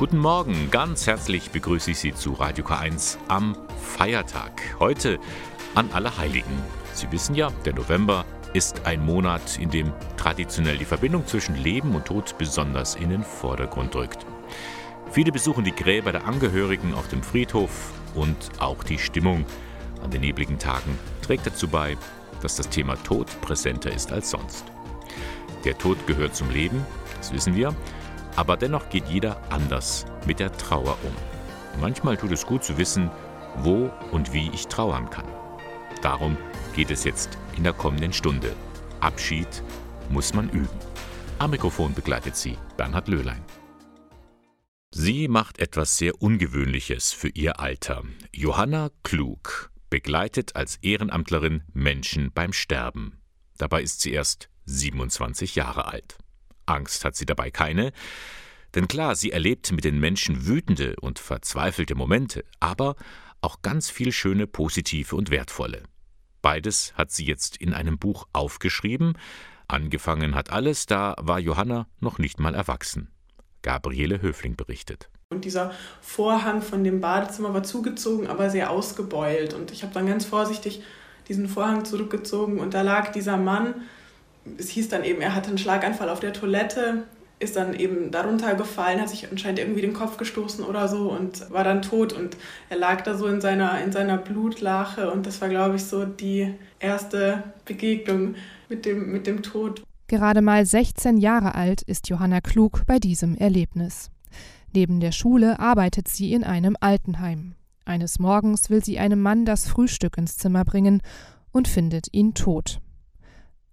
Guten Morgen, ganz herzlich begrüße ich Sie zu Radio K1 am Feiertag. Heute an Allerheiligen. Sie wissen ja, der November ist ein Monat, in dem traditionell die Verbindung zwischen Leben und Tod besonders in den Vordergrund rückt. Viele besuchen die Gräber der Angehörigen auf dem Friedhof und auch die Stimmung an den nebligen Tagen trägt dazu bei, dass das Thema Tod präsenter ist als sonst. Der Tod gehört zum Leben, das wissen wir, aber dennoch geht jeder anders mit der Trauer um. Manchmal tut es gut zu wissen, wo und wie ich trauern kann. Darum geht es jetzt in der kommenden Stunde. Abschied muss man üben. Am Mikrofon begleitet sie Bernhard Löhlein. Sie macht etwas sehr Ungewöhnliches für ihr Alter. Johanna Klug begleitet als Ehrenamtlerin Menschen beim Sterben. Dabei ist sie erst 27 Jahre alt. Angst hat sie dabei keine, denn klar, sie erlebt mit den Menschen wütende und verzweifelte Momente, aber auch ganz viel schöne, positive und wertvolle. Beides hat sie jetzt in einem Buch aufgeschrieben. Angefangen hat alles, da war Johanna noch nicht mal erwachsen. Gabriele Höfling berichtet. Und dieser Vorhang von dem Badezimmer war zugezogen, aber sehr ausgebeult. Und ich habe dann ganz vorsichtig diesen Vorhang zurückgezogen und da lag dieser Mann. Es hieß dann eben, er hatte einen Schlaganfall auf der Toilette ist dann eben darunter gefallen, hat sich anscheinend irgendwie den Kopf gestoßen oder so und war dann tot und er lag da so in seiner, in seiner Blutlache und das war, glaube ich, so die erste Begegnung mit dem, mit dem Tod. Gerade mal 16 Jahre alt ist Johanna Klug bei diesem Erlebnis. Neben der Schule arbeitet sie in einem Altenheim. Eines Morgens will sie einem Mann das Frühstück ins Zimmer bringen und findet ihn tot.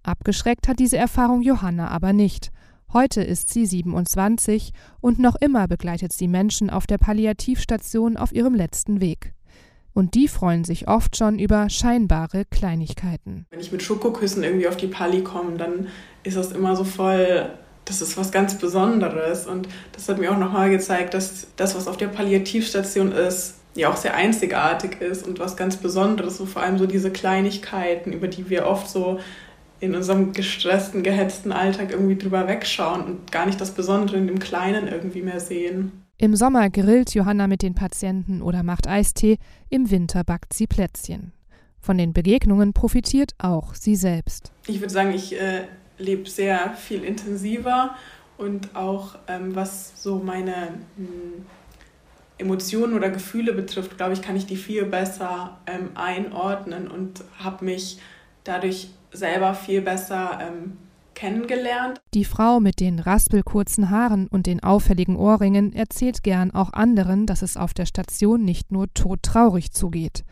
Abgeschreckt hat diese Erfahrung Johanna aber nicht – Heute ist sie 27 und noch immer begleitet sie Menschen auf der Palliativstation auf ihrem letzten Weg. Und die freuen sich oft schon über scheinbare Kleinigkeiten. Wenn ich mit Schokoküssen irgendwie auf die Palli komme, dann ist das immer so voll das ist was ganz Besonderes. Und das hat mir auch nochmal gezeigt, dass das, was auf der Palliativstation ist, ja auch sehr einzigartig ist und was ganz Besonderes. So vor allem so diese Kleinigkeiten, über die wir oft so in unserem gestressten, gehetzten Alltag irgendwie drüber wegschauen und gar nicht das Besondere in dem Kleinen irgendwie mehr sehen. Im Sommer grillt Johanna mit den Patienten oder macht Eistee, im Winter backt sie Plätzchen. Von den Begegnungen profitiert auch sie selbst. Ich würde sagen, ich äh, lebe sehr viel intensiver und auch ähm, was so meine mh, hm, Emotionen oder Gefühle betrifft, glaube ich, kann ich die viel besser ähm, einordnen und habe mich dadurch selber viel besser ähm, kennengelernt. Die Frau mit den raspelkurzen Haaren und den auffälligen Ohrringen erzählt gern auch anderen, dass es auf der Station nicht nur todtraurig zugeht.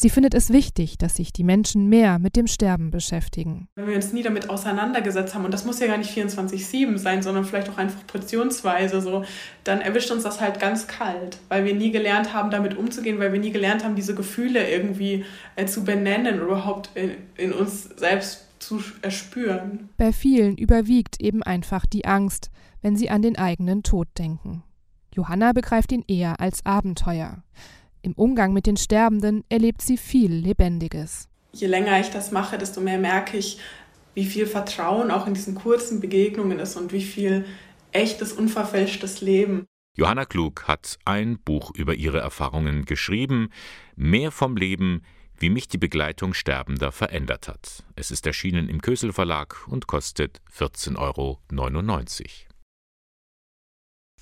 Sie findet es wichtig, dass sich die Menschen mehr mit dem Sterben beschäftigen. Wenn wir uns nie damit auseinandergesetzt haben, und das muss ja gar nicht 24-7 sein, sondern vielleicht auch einfach portionsweise so, dann erwischt uns das halt ganz kalt, weil wir nie gelernt haben, damit umzugehen, weil wir nie gelernt haben, diese Gefühle irgendwie äh, zu benennen oder überhaupt in, in uns selbst zu erspüren. Bei vielen überwiegt eben einfach die Angst, wenn sie an den eigenen Tod denken. Johanna begreift ihn eher als Abenteuer. Im Umgang mit den Sterbenden erlebt sie viel Lebendiges. Je länger ich das mache, desto mehr merke ich, wie viel Vertrauen auch in diesen kurzen Begegnungen ist und wie viel echtes, unverfälschtes Leben. Johanna Klug hat ein Buch über ihre Erfahrungen geschrieben, Mehr vom Leben, wie mich die Begleitung Sterbender verändert hat. Es ist erschienen im Kösel Verlag und kostet 14,99 Euro.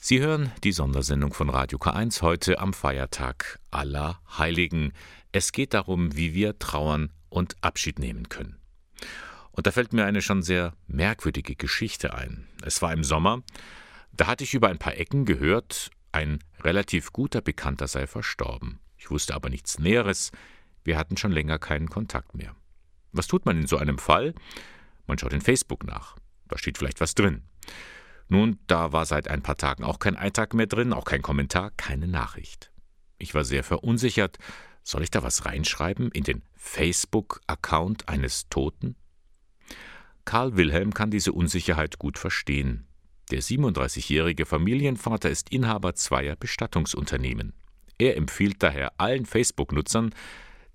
Sie hören die Sondersendung von Radio K1 heute am Feiertag aller Heiligen. Es geht darum, wie wir trauern und Abschied nehmen können. Und da fällt mir eine schon sehr merkwürdige Geschichte ein. Es war im Sommer, da hatte ich über ein paar Ecken gehört, ein relativ guter Bekannter sei verstorben. Ich wusste aber nichts Näheres, wir hatten schon länger keinen Kontakt mehr. Was tut man in so einem Fall? Man schaut in Facebook nach. Da steht vielleicht was drin. Nun, da war seit ein paar Tagen auch kein Eintrag mehr drin, auch kein Kommentar, keine Nachricht. Ich war sehr verunsichert. Soll ich da was reinschreiben in den Facebook-Account eines Toten? Karl Wilhelm kann diese Unsicherheit gut verstehen. Der 37-jährige Familienvater ist Inhaber zweier Bestattungsunternehmen. Er empfiehlt daher allen Facebook-Nutzern,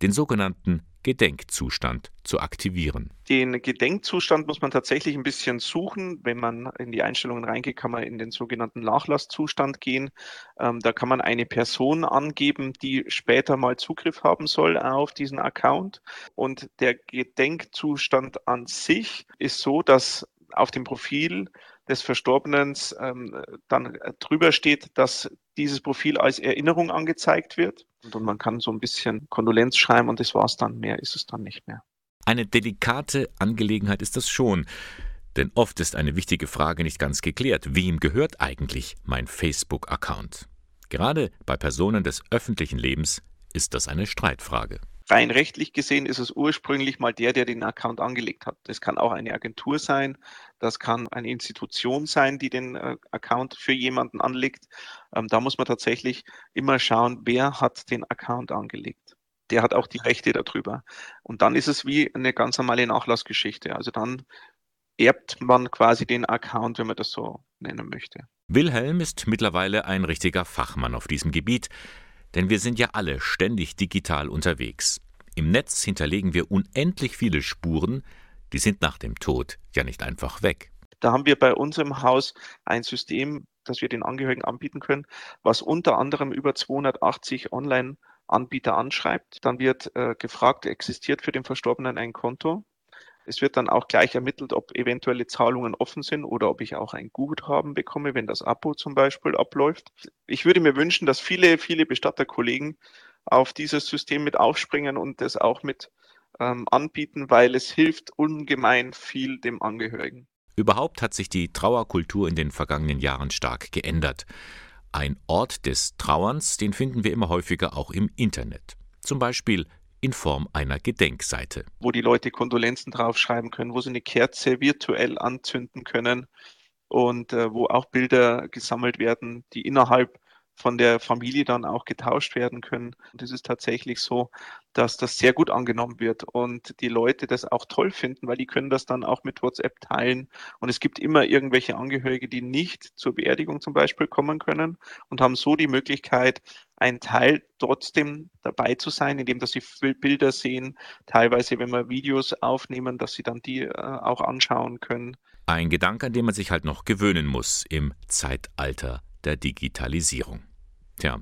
den sogenannten Gedenkzustand zu aktivieren. Den Gedenkzustand muss man tatsächlich ein bisschen suchen. Wenn man in die Einstellungen reingeht, kann man in den sogenannten Nachlasszustand gehen. Ähm, da kann man eine Person angeben, die später mal Zugriff haben soll auf diesen Account. Und der Gedenkzustand an sich ist so, dass auf dem Profil des Verstorbenen ähm, dann drüber steht, dass dieses Profil als Erinnerung angezeigt wird. Und man kann so ein bisschen Kondolenz schreiben und das war's dann. Mehr ist es dann nicht mehr. Eine delikate Angelegenheit ist das schon. Denn oft ist eine wichtige Frage nicht ganz geklärt. Wem gehört eigentlich mein Facebook-Account? Gerade bei Personen des öffentlichen Lebens ist das eine Streitfrage. Rein rechtlich gesehen ist es ursprünglich mal der, der den Account angelegt hat. Das kann auch eine Agentur sein, das kann eine Institution sein, die den äh, Account für jemanden anlegt. Ähm, da muss man tatsächlich immer schauen, wer hat den Account angelegt. Der hat auch die Rechte darüber. Und dann ist es wie eine ganz normale Nachlassgeschichte. Also dann erbt man quasi den Account, wenn man das so nennen möchte. Wilhelm ist mittlerweile ein richtiger Fachmann auf diesem Gebiet. Denn wir sind ja alle ständig digital unterwegs. Im Netz hinterlegen wir unendlich viele Spuren, die sind nach dem Tod ja nicht einfach weg. Da haben wir bei uns im Haus ein System, das wir den Angehörigen anbieten können, was unter anderem über 280 Online-Anbieter anschreibt. Dann wird äh, gefragt, existiert für den Verstorbenen ein Konto? Es wird dann auch gleich ermittelt, ob eventuelle Zahlungen offen sind oder ob ich auch ein Guthaben bekomme, wenn das Abo zum Beispiel abläuft. Ich würde mir wünschen, dass viele, viele Bestatterkollegen auf dieses System mit aufspringen und das auch mit ähm, anbieten, weil es hilft ungemein viel dem Angehörigen. Überhaupt hat sich die Trauerkultur in den vergangenen Jahren stark geändert. Ein Ort des Trauerns, den finden wir immer häufiger auch im Internet. Zum Beispiel in Form einer Gedenkseite. Wo die Leute Kondolenzen draufschreiben können, wo sie eine Kerze virtuell anzünden können und äh, wo auch Bilder gesammelt werden, die innerhalb von der Familie dann auch getauscht werden können. Und es ist tatsächlich so, dass das sehr gut angenommen wird und die Leute das auch toll finden, weil die können das dann auch mit WhatsApp teilen. Und es gibt immer irgendwelche Angehörige, die nicht zur Beerdigung zum Beispiel kommen können und haben so die Möglichkeit, ein Teil trotzdem dabei zu sein, indem dass sie Bilder sehen, teilweise wenn wir Videos aufnehmen, dass sie dann die äh, auch anschauen können. Ein Gedanke, an den man sich halt noch gewöhnen muss im Zeitalter der Digitalisierung. Tja,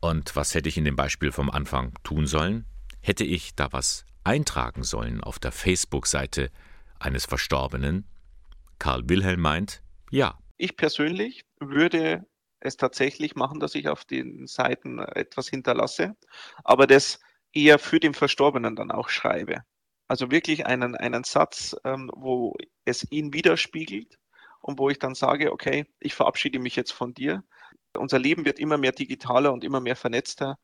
und was hätte ich in dem Beispiel vom Anfang tun sollen? Hätte ich da was eintragen sollen auf der Facebook-Seite eines Verstorbenen? Karl Wilhelm meint, ja. Ich persönlich würde es tatsächlich machen, dass ich auf den Seiten etwas hinterlasse, aber das eher für den Verstorbenen dann auch schreibe. Also wirklich einen, einen Satz, ähm, wo es ihn widerspiegelt und wo ich dann sage, okay, ich verabschiede mich jetzt von dir. Unser Leben wird immer mehr digitaler und immer mehr vernetzter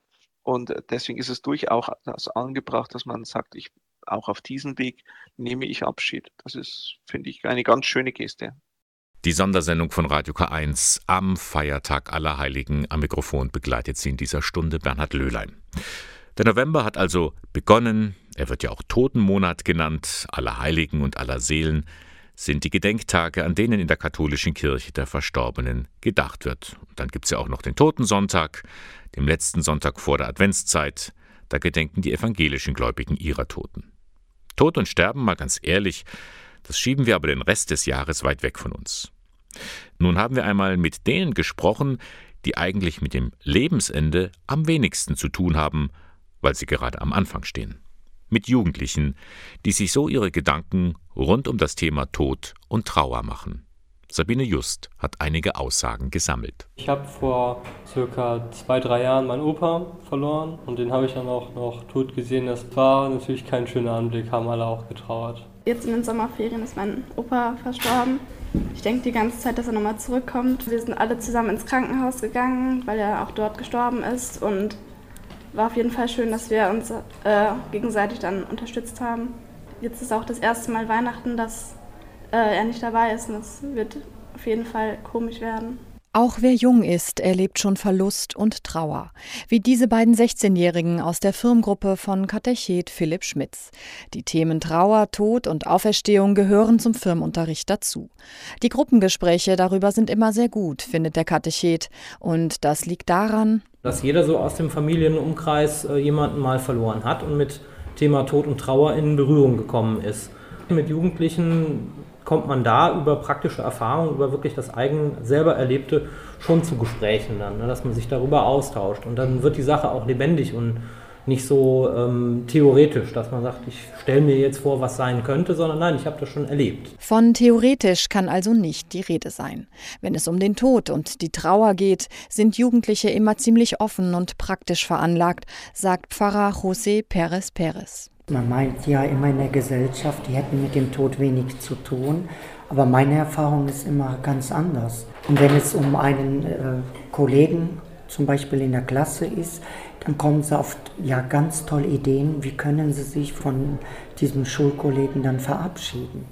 und deswegen ist es durchaus angebracht, dass man sagt, ich auch auf diesen Weg nehme ich Abschied. Das ist, finde ich, eine ganz schöne Geste. Die Sondersendung von Radio K1 am Feiertag aller Heiligen am Mikrofon begleitet Sie in dieser Stunde Bernhard Löhlein. Der November hat also begonnen, er wird ja auch Totenmonat genannt, aller Heiligen und aller Seelen sind die Gedenktage, an denen in der katholischen Kirche der Verstorbenen gedacht wird. Und dann gibt es ja auch noch den Totensonntag, dem letzten Sonntag vor der Adventszeit. Da gedenken die evangelischen Gläubigen ihrer Toten. Tod und Sterben, mal ganz ehrlich, das schieben wir aber den Rest des Jahres weit weg von uns. Nun haben wir einmal mit denen gesprochen, die eigentlich mit dem Lebensende am wenigsten zu tun haben, weil sie gerade am Anfang stehen mit Jugendlichen, die sich so ihre Gedanken rund um das Thema Tod und Trauer machen. Sabine Just hat einige Aussagen gesammelt. Ich habe vor circa zwei, drei Jahren meinen Opa verloren und den habe ich dann auch noch tot gesehen. Das war natürlich kein schöner Anblick, haben alle auch getrauert. Jetzt in den Sommerferien ist mein Opa verstorben. Ich denke die ganze Zeit, dass er nochmal zurückkommt. Wir sind alle zusammen ins Krankenhaus gegangen, weil er auch dort gestorben ist und war auf jeden Fall schön, dass wir uns äh, gegenseitig dann unterstützt haben. Jetzt ist auch das erste Mal Weihnachten, dass äh, er nicht dabei ist und das wird auf jeden Fall komisch werden. Auch wer jung ist, erlebt schon Verlust und Trauer. Wie diese beiden 16-Jährigen aus der Firmengruppe von Katechet Philipp Schmitz. Die Themen Trauer, Tod und Auferstehung gehören zum Firmenunterricht dazu. Die Gruppengespräche darüber sind immer sehr gut, findet der Katechet. Und das liegt daran, dass jeder so aus dem Familienumkreis äh, jemanden mal verloren hat und mit Thema Tod und Trauer in Berührung gekommen ist. Mit Jugendlichen kommt man da über praktische Erfahrungen, über wirklich das eigen selber Erlebte schon zu Gesprächen dann, ne, dass man sich darüber austauscht. Und dann wird die Sache auch lebendig und nicht so ähm, theoretisch, dass man sagt, ich stelle mir jetzt vor, was sein könnte, sondern nein, ich habe das schon erlebt. Von theoretisch kann also nicht die Rede sein. Wenn es um den Tod und die Trauer geht, sind Jugendliche immer ziemlich offen und praktisch veranlagt, sagt Pfarrer José Pérez Pérez. Man meint ja immer in der Gesellschaft, die hätten mit dem Tod wenig zu tun, aber meine Erfahrung ist immer ganz anders. Und wenn es um einen äh, Kollegen zum Beispiel in der Klasse ist, dann kommen sie auf ja, ganz tolle Ideen, wie können sie sich von diesem Schulkollegen dann verabschieden.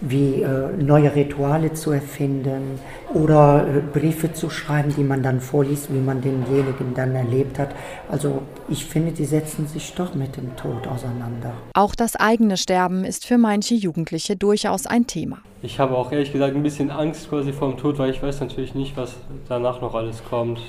Wie äh, neue Rituale zu erfinden oder äh, Briefe zu schreiben, die man dann vorliest, wie man denjenigen dann erlebt hat. Also ich finde, die setzen sich doch mit dem Tod auseinander. Auch das eigene Sterben ist für manche Jugendliche durchaus ein Thema. Ich habe auch ehrlich gesagt ein bisschen Angst quasi vor dem Tod, weil ich weiß natürlich nicht, was danach noch alles kommt.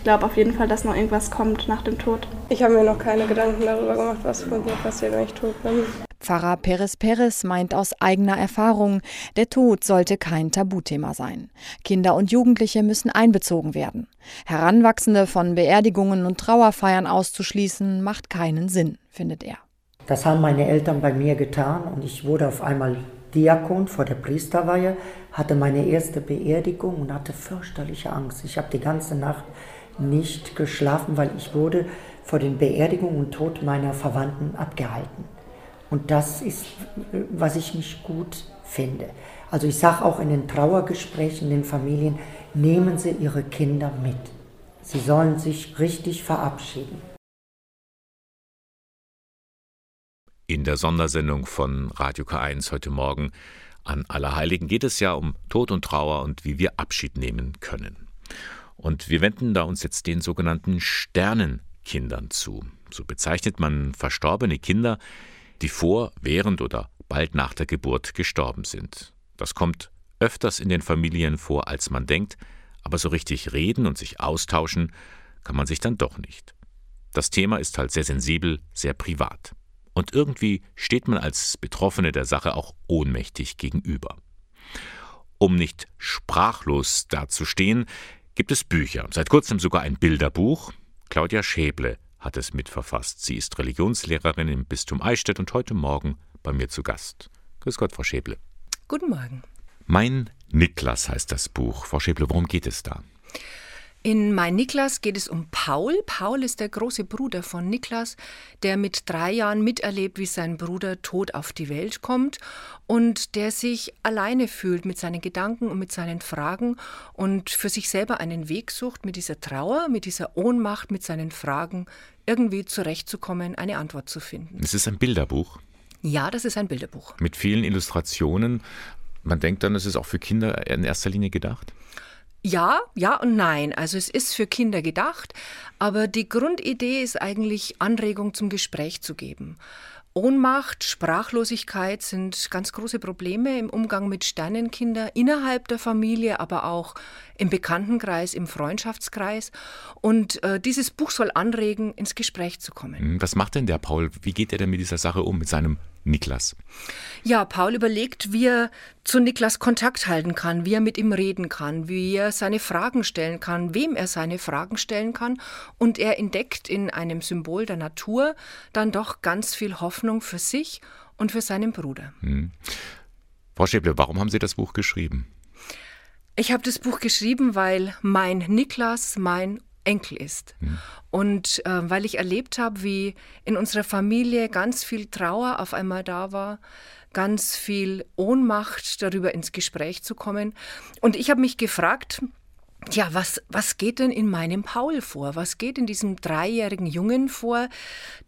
Ich glaube auf jeden Fall, dass noch irgendwas kommt nach dem Tod. Ich habe mir noch keine Gedanken darüber gemacht, was mit mir passiert, wenn ich tot bin. Pfarrer Perez Perez meint aus eigener Erfahrung, der Tod sollte kein Tabuthema sein. Kinder und Jugendliche müssen einbezogen werden. Heranwachsende von Beerdigungen und Trauerfeiern auszuschließen, macht keinen Sinn, findet er. Das haben meine Eltern bei mir getan und ich wurde auf einmal Diakon vor der Priesterweihe, hatte meine erste Beerdigung und hatte fürchterliche Angst. Ich habe die ganze Nacht nicht geschlafen, weil ich wurde vor den Beerdigungen und Tod meiner Verwandten abgehalten. Und das ist, was ich nicht gut finde. Also ich sage auch in den Trauergesprächen den Familien, nehmen Sie Ihre Kinder mit. Sie sollen sich richtig verabschieden. In der Sondersendung von Radio K1 heute Morgen an Allerheiligen geht es ja um Tod und Trauer und wie wir Abschied nehmen können. Und wir wenden da uns jetzt den sogenannten Sternenkindern zu. So bezeichnet man verstorbene Kinder, die vor, während oder bald nach der Geburt gestorben sind. Das kommt öfters in den Familien vor, als man denkt, aber so richtig reden und sich austauschen kann man sich dann doch nicht. Das Thema ist halt sehr sensibel, sehr privat. Und irgendwie steht man als Betroffene der Sache auch ohnmächtig gegenüber. Um nicht sprachlos dazustehen, gibt es Bücher, seit kurzem sogar ein Bilderbuch. Claudia Schäble hat es mitverfasst. Sie ist Religionslehrerin im Bistum Eichstätt und heute Morgen bei mir zu Gast. Grüß Gott, Frau Schäble. Guten Morgen. Mein Niklas heißt das Buch. Frau Schäble, worum geht es da? In Mein Niklas geht es um Paul. Paul ist der große Bruder von Niklas, der mit drei Jahren miterlebt, wie sein Bruder tot auf die Welt kommt und der sich alleine fühlt mit seinen Gedanken und mit seinen Fragen und für sich selber einen Weg sucht, mit dieser Trauer, mit dieser Ohnmacht, mit seinen Fragen irgendwie zurechtzukommen, eine Antwort zu finden. Es ist ein Bilderbuch. Ja, das ist ein Bilderbuch. Mit vielen Illustrationen. Man denkt dann, es ist auch für Kinder in erster Linie gedacht. Ja, ja und nein. Also es ist für Kinder gedacht, aber die Grundidee ist eigentlich Anregung zum Gespräch zu geben. Ohnmacht, Sprachlosigkeit sind ganz große Probleme im Umgang mit Sternenkindern innerhalb der Familie, aber auch im Bekanntenkreis, im Freundschaftskreis. Und äh, dieses Buch soll anregen, ins Gespräch zu kommen. Hm, was macht denn der Paul? Wie geht er denn mit dieser Sache um, mit seinem Niklas? Ja, Paul überlegt, wie er zu Niklas Kontakt halten kann, wie er mit ihm reden kann, wie er seine Fragen stellen kann, wem er seine Fragen stellen kann. Und er entdeckt in einem Symbol der Natur dann doch ganz viel Hoffnung für sich und für seinen Bruder. Hm. Frau Schäble, warum haben Sie das Buch geschrieben? Ich habe das Buch geschrieben, weil mein Niklas mein Enkel ist. Mhm. Und äh, weil ich erlebt habe, wie in unserer Familie ganz viel Trauer auf einmal da war, ganz viel Ohnmacht darüber ins Gespräch zu kommen. Und ich habe mich gefragt, ja, was, was geht denn in meinem Paul vor? Was geht in diesem dreijährigen Jungen vor,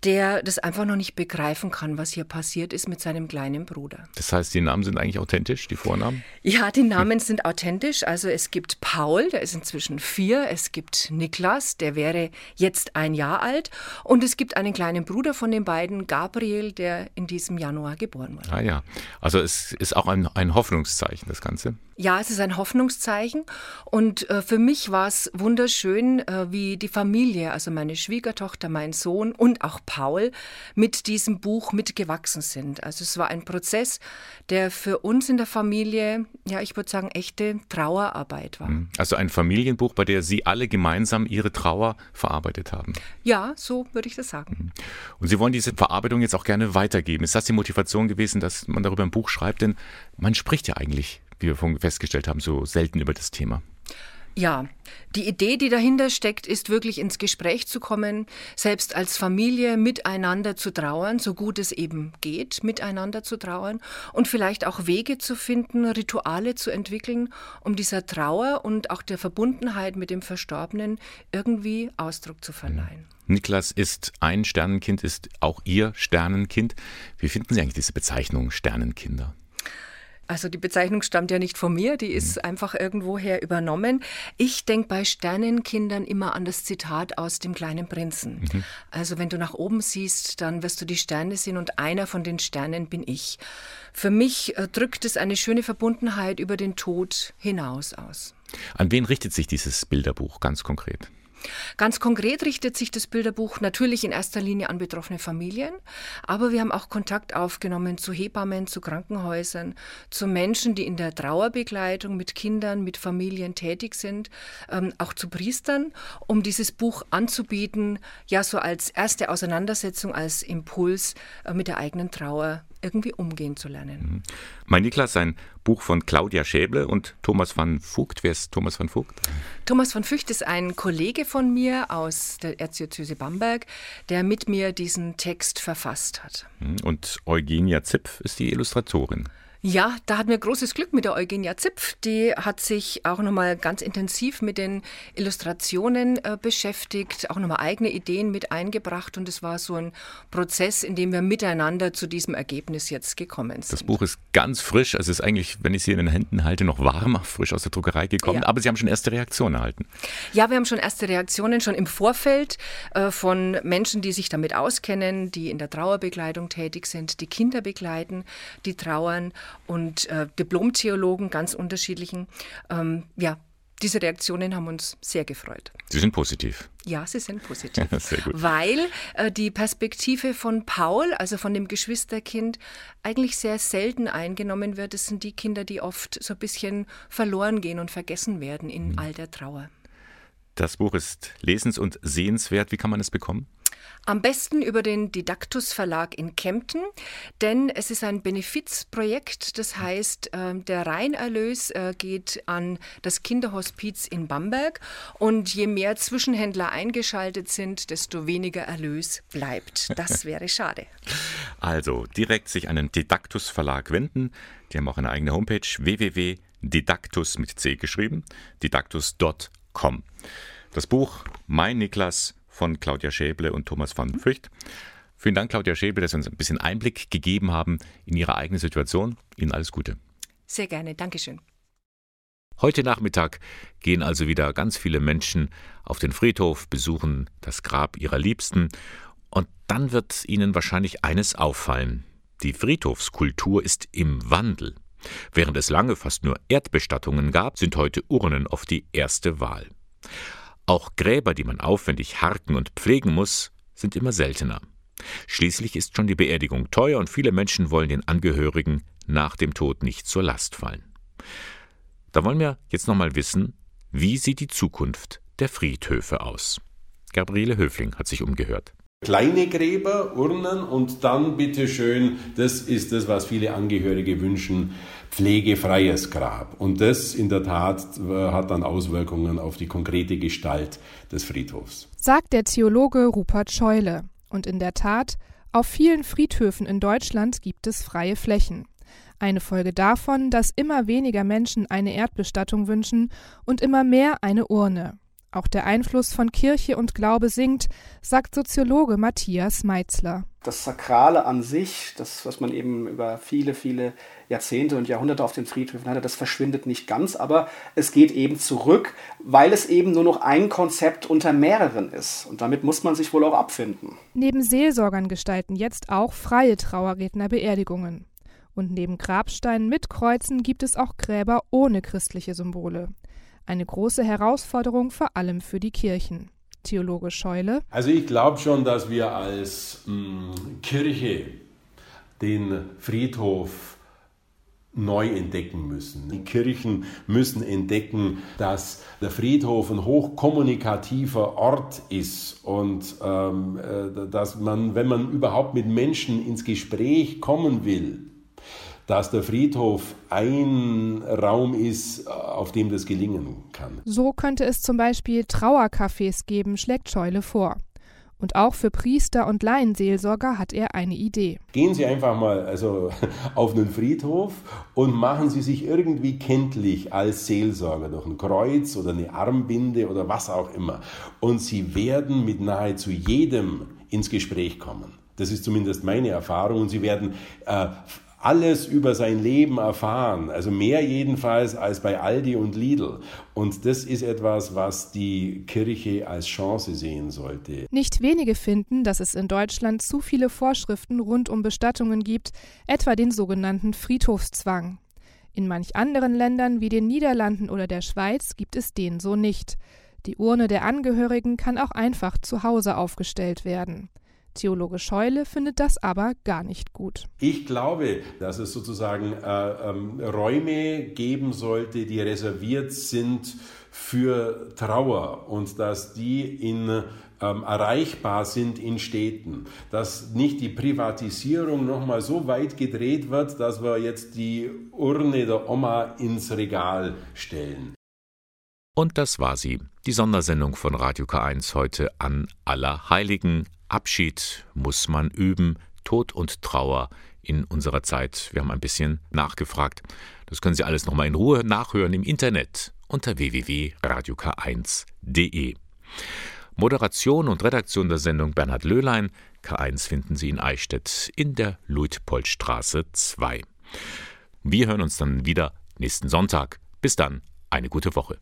der das einfach noch nicht begreifen kann, was hier passiert ist mit seinem kleinen Bruder? Das heißt, die Namen sind eigentlich authentisch, die Vornamen? Ja, die Namen sind authentisch. Also es gibt Paul, der ist inzwischen vier. Es gibt Niklas, der wäre jetzt ein Jahr alt. Und es gibt einen kleinen Bruder von den beiden, Gabriel, der in diesem Januar geboren wurde. Ah ja, also es ist auch ein, ein Hoffnungszeichen, das Ganze. Ja, es ist ein Hoffnungszeichen und äh, für mich war es wunderschön, äh, wie die Familie, also meine Schwiegertochter, mein Sohn und auch Paul mit diesem Buch mitgewachsen sind. Also es war ein Prozess, der für uns in der Familie, ja, ich würde sagen, echte Trauerarbeit war. Mhm. Also ein Familienbuch, bei der Sie alle gemeinsam Ihre Trauer verarbeitet haben. Ja, so würde ich das sagen. Mhm. Und Sie wollen diese Verarbeitung jetzt auch gerne weitergeben. Ist das die Motivation gewesen, dass man darüber ein Buch schreibt? Denn man spricht ja eigentlich wie wir vorhin festgestellt haben, so selten über das Thema. Ja, die Idee, die dahinter steckt, ist wirklich ins Gespräch zu kommen, selbst als Familie miteinander zu trauern, so gut es eben geht, miteinander zu trauern und vielleicht auch Wege zu finden, Rituale zu entwickeln, um dieser Trauer und auch der Verbundenheit mit dem Verstorbenen irgendwie Ausdruck zu verleihen. Niklas ist ein Sternenkind, ist auch Ihr Sternenkind. Wie finden Sie eigentlich diese Bezeichnung Sternenkinder? Also die Bezeichnung stammt ja nicht von mir, die ist mhm. einfach irgendwoher übernommen. Ich denke bei Sternenkindern immer an das Zitat aus dem kleinen Prinzen. Mhm. Also wenn du nach oben siehst, dann wirst du die Sterne sehen und einer von den Sternen bin ich. Für mich äh, drückt es eine schöne Verbundenheit über den Tod hinaus aus. An wen richtet sich dieses Bilderbuch ganz konkret? Ganz konkret richtet sich das Bilderbuch natürlich in erster Linie an betroffene Familien, aber wir haben auch Kontakt aufgenommen zu Hebammen, zu Krankenhäusern, zu Menschen, die in der Trauerbegleitung mit Kindern, mit Familien tätig sind, ähm, auch zu Priestern, um dieses Buch anzubieten, ja so als erste Auseinandersetzung, als Impuls äh, mit der eigenen Trauer irgendwie umgehen zu lernen. Mhm. Mein Niklas, ein Buch von Claudia Schäble und Thomas van Vogt. Wer ist Thomas van Vogt? Thomas van Vogt ist ein Kollege von mir aus der Erzdiözese Bamberg, der mit mir diesen Text verfasst hat. Mhm. Und Eugenia Zipf ist die Illustratorin. Ja, da hatten wir großes Glück mit der Eugenia Zipf. Die hat sich auch nochmal ganz intensiv mit den Illustrationen äh, beschäftigt, auch nochmal eigene Ideen mit eingebracht. Und es war so ein Prozess, in dem wir miteinander zu diesem Ergebnis jetzt gekommen sind. Das Buch ist ganz frisch. Also es ist eigentlich, wenn ich es hier in den Händen halte, noch warm, frisch aus der Druckerei gekommen. Ja. Aber Sie haben schon erste Reaktionen erhalten. Ja, wir haben schon erste Reaktionen, schon im Vorfeld äh, von Menschen, die sich damit auskennen, die in der Trauerbegleitung tätig sind, die Kinder begleiten, die trauern und äh, Diplom-Theologen, ganz unterschiedlichen. Ähm, ja, diese Reaktionen haben uns sehr gefreut. Sie sind positiv. Ja, sie sind positiv. sehr gut. Weil äh, die Perspektive von Paul, also von dem Geschwisterkind, eigentlich sehr selten eingenommen wird. Es sind die Kinder, die oft so ein bisschen verloren gehen und vergessen werden in mhm. all der Trauer. Das Buch ist lesens- und sehenswert. Wie kann man es bekommen? Am besten über den Didaktus Verlag in Kempten, denn es ist ein Benefizprojekt. Das heißt, ähm, der Reinerlös äh, geht an das Kinderhospiz in Bamberg und je mehr Zwischenhändler eingeschaltet sind, desto weniger Erlös bleibt. Das wäre schade. Also direkt sich an den Didaktus Verlag wenden. Die haben auch eine eigene Homepage www.didaktus mit C geschrieben, didaktus.com. Das Buch Mein Niklas von Claudia Schäble und Thomas van Pfücht. Vielen Dank, Claudia Schäble, dass Sie uns ein bisschen Einblick gegeben haben in Ihre eigene Situation. Ihnen alles Gute. Sehr gerne, Dankeschön. Heute Nachmittag gehen also wieder ganz viele Menschen auf den Friedhof, besuchen das Grab ihrer Liebsten und dann wird ihnen wahrscheinlich eines auffallen. Die Friedhofskultur ist im Wandel. Während es lange fast nur Erdbestattungen gab, sind heute Urnen oft die erste Wahl. Auch Gräber, die man aufwendig harken und pflegen muss, sind immer seltener. Schließlich ist schon die Beerdigung teuer und viele Menschen wollen den Angehörigen nach dem Tod nicht zur Last fallen. Da wollen wir jetzt nochmal wissen, wie sieht die Zukunft der Friedhöfe aus? Gabriele Höfling hat sich umgehört. Kleine Gräber, Urnen und dann bitteschön, das ist das, was viele Angehörige wünschen, pflegefreies Grab. Und das in der Tat äh, hat dann Auswirkungen auf die konkrete Gestalt des Friedhofs. Sagt der Theologe Rupert Scheule. Und in der Tat, auf vielen Friedhöfen in Deutschland gibt es freie Flächen. Eine Folge davon, dass immer weniger Menschen eine Erdbestattung wünschen und immer mehr eine Urne. Auch der Einfluss von Kirche und Glaube sinkt, sagt Soziologe Matthias Meitzler. Das Sakrale an sich, das, was man eben über viele, viele Jahrzehnte und Jahrhunderte auf den Friedhöfen hatte, das verschwindet nicht ganz, aber es geht eben zurück, weil es eben nur noch ein Konzept unter mehreren ist. Und damit muss man sich wohl auch abfinden. Neben Seelsorgern gestalten jetzt auch freie Trauerredner Beerdigungen. Und neben Grabsteinen mit Kreuzen gibt es auch Gräber ohne christliche Symbole. Eine große Herausforderung vor allem für die Kirchen. Theologe Scheule. Also ich glaube schon, dass wir als mh, mm, Kirche den Friedhof neu entdecken müssen. Die Kirchen müssen entdecken, dass der Friedhof ein hochkommunikativer Ort ist und ähm, äh, dass man, wenn man überhaupt mit Menschen ins Gespräch kommen will, dass der Friedhof ein Raum ist, auf dem das gelingen kann. So könnte es zum Beispiel Trauercafés geben, schlägt Scheule vor. Und auch für Priester und Laienseelsorger hat er eine Idee. Gehen Sie einfach mal also, auf einen Friedhof und machen Sie sich irgendwie kenntlich als Seelsorger durch ein Kreuz oder eine Armbinde oder was auch immer. Und Sie werden mit nahezu jedem ins Gespräch kommen. Das ist zumindest meine Erfahrung. Und Sie werden äh, alles über sein Leben erfahren, also mehr jedenfalls als bei Aldi und Lidl. Und das ist etwas, was die Kirche als Chance sehen sollte. Nicht wenige finden, dass es in Deutschland zu viele Vorschriften rund um Bestattungen gibt, etwa den sogenannten Friedhofszwang. In manch anderen Ländern wie den Niederlanden oder der Schweiz gibt es den so nicht. Die Urne der Angehörigen kann auch einfach zu Hause aufgestellt werden. Theologe Scheule findet das aber gar nicht gut. Ich glaube, dass es sozusagen äh, ähm, Räume geben sollte, die reserviert sind für Trauer und dass die in ähm, erreichbar sind in Städten, dass nicht die Privatisierung nochmal so weit gedreht wird, dass wir jetzt die Urne der Oma ins Regal stellen. Und das war sie, die Sondersendung von Radio K1 heute an Allerheiligen. Abschied muss man üben, Tod und Trauer in unserer Zeit. Wir haben ein bisschen nachgefragt. Das können Sie alles nochmal in Ruhe nachhören im Internet unter www.radiok1.de. Moderation und Redaktion der Sendung Bernhard Löhlein. K1 finden Sie in Eichstätt in der Luitpoldstraße 2. Wir hören uns dann wieder nächsten Sonntag. Bis dann, eine gute Woche.